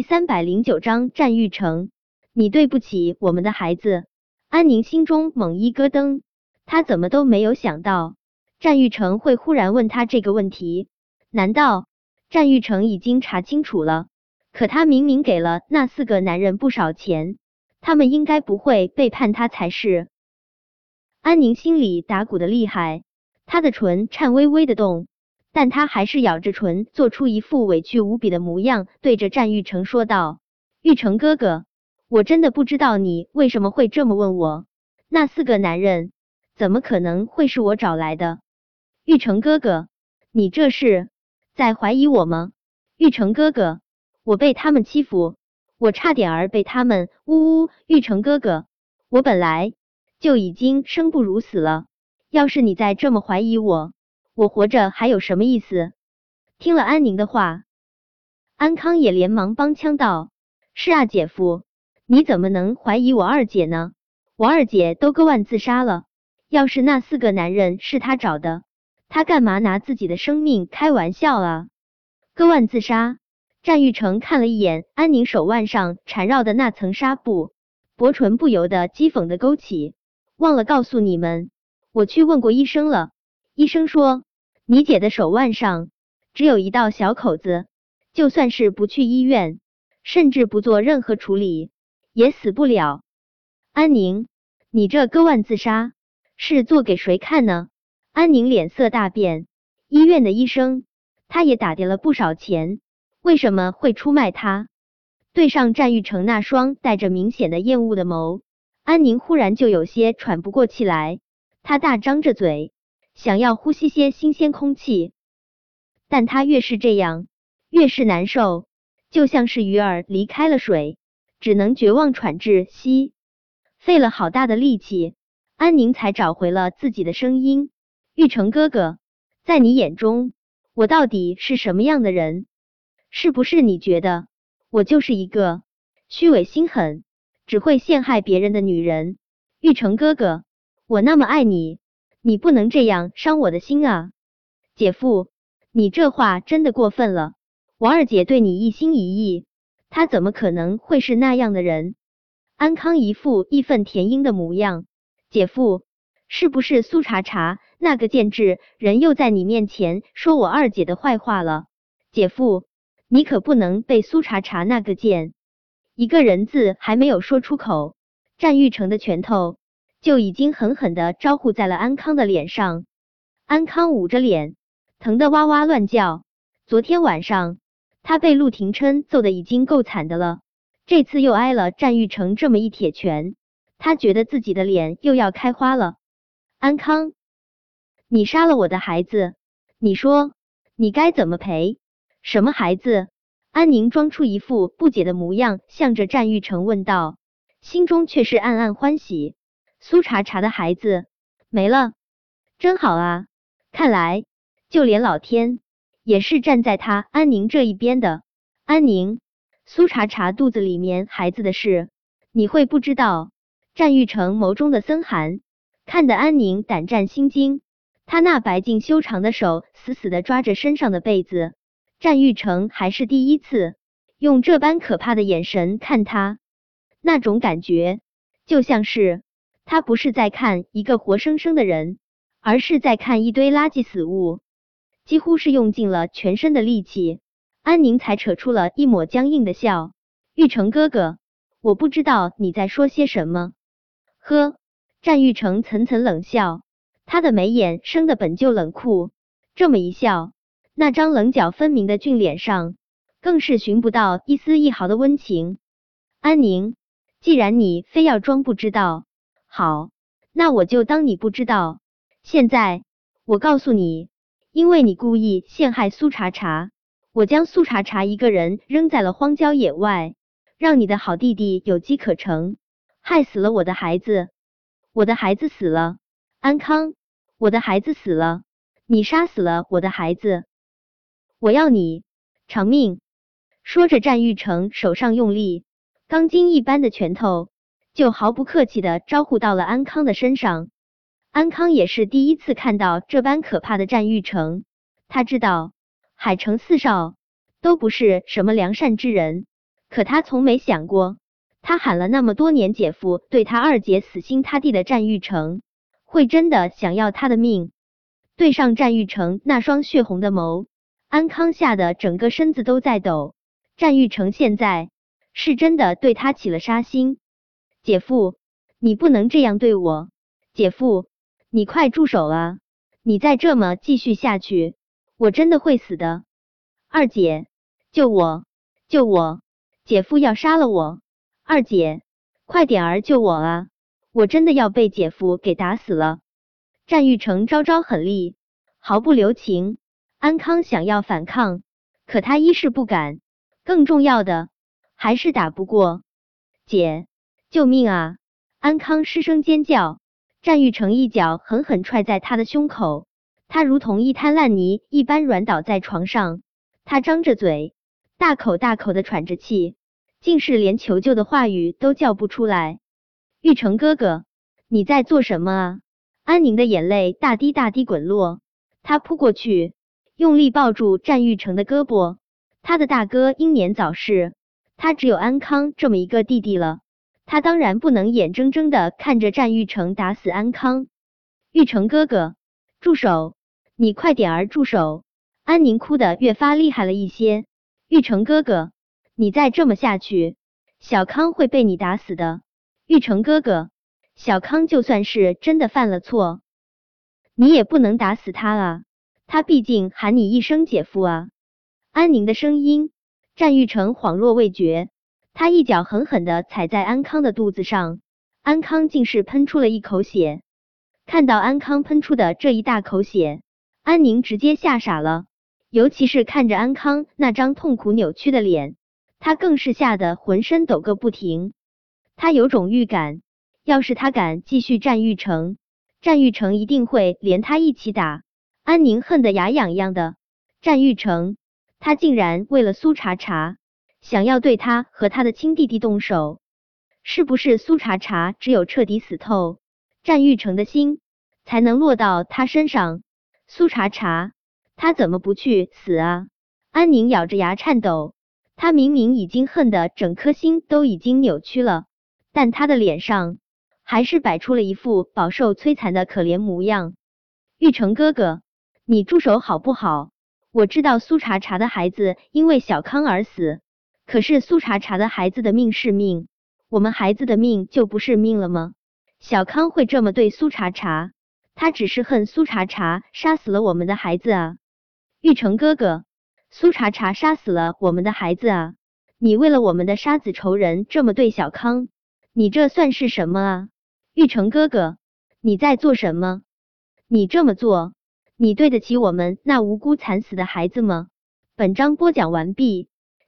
第三百零九章战玉成，你对不起我们的孩子。安宁心中猛一咯噔，他怎么都没有想到战玉成会忽然问他这个问题。难道战玉成已经查清楚了？可他明明给了那四个男人不少钱，他们应该不会背叛他才是。安宁心里打鼓的厉害，他的唇颤巍巍的动。但他还是咬着唇，做出一副委屈无比的模样，对着战玉成说道：“玉成哥哥，我真的不知道你为什么会这么问我。那四个男人怎么可能会是我找来的？玉成哥哥，你这是在怀疑我吗？玉成哥哥，我被他们欺负，我差点儿被他们……呜呜，玉成哥哥，我本来就已经生不如死了，要是你再这么怀疑我……”我活着还有什么意思？听了安宁的话，安康也连忙帮腔道：“是啊，姐夫，你怎么能怀疑我二姐呢？我二姐都割腕自杀了，要是那四个男人是他找的，他干嘛拿自己的生命开玩笑啊？割腕自杀？”战玉成看了一眼安宁手腕上缠绕的那层纱布，薄唇不由得讥讽的勾起。忘了告诉你们，我去问过医生了，医生说。你姐的手腕上只有一道小口子，就算是不去医院，甚至不做任何处理，也死不了。安宁，你这割腕自杀是做给谁看呢？安宁脸色大变，医院的医生，他也打掉了不少钱，为什么会出卖他？对上战玉成那双带着明显的厌恶的眸，安宁忽然就有些喘不过气来，他大张着嘴。想要呼吸些新鲜空气，但他越是这样，越是难受，就像是鱼儿离开了水，只能绝望喘窒息。费了好大的力气，安宁才找回了自己的声音：“玉成哥哥，在你眼中，我到底是什么样的人？是不是你觉得我就是一个虚伪心狠、只会陷害别人的女人？玉成哥哥，我那么爱你。”你不能这样伤我的心啊，姐夫，你这话真的过分了。我二姐对你一心一意，她怎么可能会是那样的人？安康一副义愤填膺的模样。姐夫，是不是苏茶茶那个贱质人又在你面前说我二姐的坏话了？姐夫，你可不能被苏茶茶那个贱一个人字还没有说出口，战玉成的拳头。就已经狠狠的招呼在了安康的脸上，安康捂着脸，疼得哇哇乱叫。昨天晚上他被陆廷琛揍的已经够惨的了，这次又挨了战玉成这么一铁拳，他觉得自己的脸又要开花了。安康，你杀了我的孩子，你说你该怎么赔？什么孩子？安宁装出一副不解的模样，向着战玉成问道，心中却是暗暗欢喜。苏茶茶的孩子没了，真好啊！看来就连老天也是站在他安宁这一边的。安宁，苏茶茶肚子里面孩子的事，你会不知道？战玉成眸中的森寒，看得安宁胆战心惊。他那白净修长的手死死的抓着身上的被子。战玉成还是第一次用这般可怕的眼神看他，那种感觉就像是。他不是在看一个活生生的人，而是在看一堆垃圾死物。几乎是用尽了全身的力气，安宁才扯出了一抹僵硬的笑。玉成哥哥，我不知道你在说些什么。呵，战玉成层层冷笑，他的眉眼生的本就冷酷，这么一笑，那张棱角分明的俊脸上更是寻不到一丝一毫的温情。安宁，既然你非要装不知道。好，那我就当你不知道。现在我告诉你，因为你故意陷害苏茶茶，我将苏茶茶一个人扔在了荒郊野外，让你的好弟弟有机可乘，害死了我的孩子。我的孩子死了，安康，我的孩子死了，你杀死了我的孩子，我要你偿命！说着，战玉成手上用力，钢筋一般的拳头。就毫不客气的招呼到了安康的身上。安康也是第一次看到这般可怕的战玉成，他知道海城四少都不是什么良善之人，可他从没想过，他喊了那么多年姐夫，对他二姐死心塌地的战玉成，会真的想要他的命。对上战玉成那双血红的眸，安康吓得整个身子都在抖。战玉成现在是真的对他起了杀心。姐夫，你不能这样对我。姐夫，你快住手啊！你再这么继续下去，我真的会死的。二姐，救我！救我！姐夫要杀了我！二姐，快点儿救我啊！我真的要被姐夫给打死了！战玉成招招狠厉，毫不留情。安康想要反抗，可他一是不敢，更重要的还是打不过。姐，救命啊！安康失声尖叫。战玉成一脚狠狠踹在他的胸口，他如同一滩烂泥一般软倒在床上。他张着嘴，大口大口的喘着气，竟是连求救的话语都叫不出来。玉成哥哥，你在做什么啊？安宁的眼泪大滴大滴滚落，他扑过去，用力抱住战玉成的胳膊。他的大哥英年早逝，他只有安康这么一个弟弟了。他当然不能眼睁睁的看着战玉成打死安康。玉成哥哥，住手！你快点儿住手！安宁哭得越发厉害了一些。玉成哥哥，你再这么下去，小康会被你打死的。玉成哥哥。小康就算是真的犯了错，你也不能打死他啊！他毕竟喊你一声姐夫啊！安宁的声音，战玉成恍若未觉，他一脚狠狠的踩在安康的肚子上，安康竟是喷出了一口血。看到安康喷出的这一大口血，安宁直接吓傻了，尤其是看着安康那张痛苦扭曲的脸，他更是吓得浑身抖个不停。他有种预感。要是他敢继续战玉成，战玉成一定会连他一起打。安宁恨得牙痒痒的，战玉成，他竟然为了苏茶茶，想要对他和他的亲弟弟动手，是不是苏茶茶只有彻底死透，战玉成的心才能落到他身上？苏茶茶，他怎么不去死啊？安宁咬着牙颤抖，他明明已经恨得整颗心都已经扭曲了，但他的脸上。还是摆出了一副饱受摧残的可怜模样。玉成哥哥，你住手好不好？我知道苏茶茶的孩子因为小康而死，可是苏茶茶的孩子的命是命，我们孩子的命就不是命了吗？小康会这么对苏茶茶，他只是恨苏茶茶杀死了我们的孩子啊！玉成哥哥，苏茶茶杀死了我们的孩子啊！你为了我们的杀子仇人这么对小康，你这算是什么啊？玉成哥哥，你在做什么？你这么做，你对得起我们那无辜惨死的孩子吗？本章播讲完毕。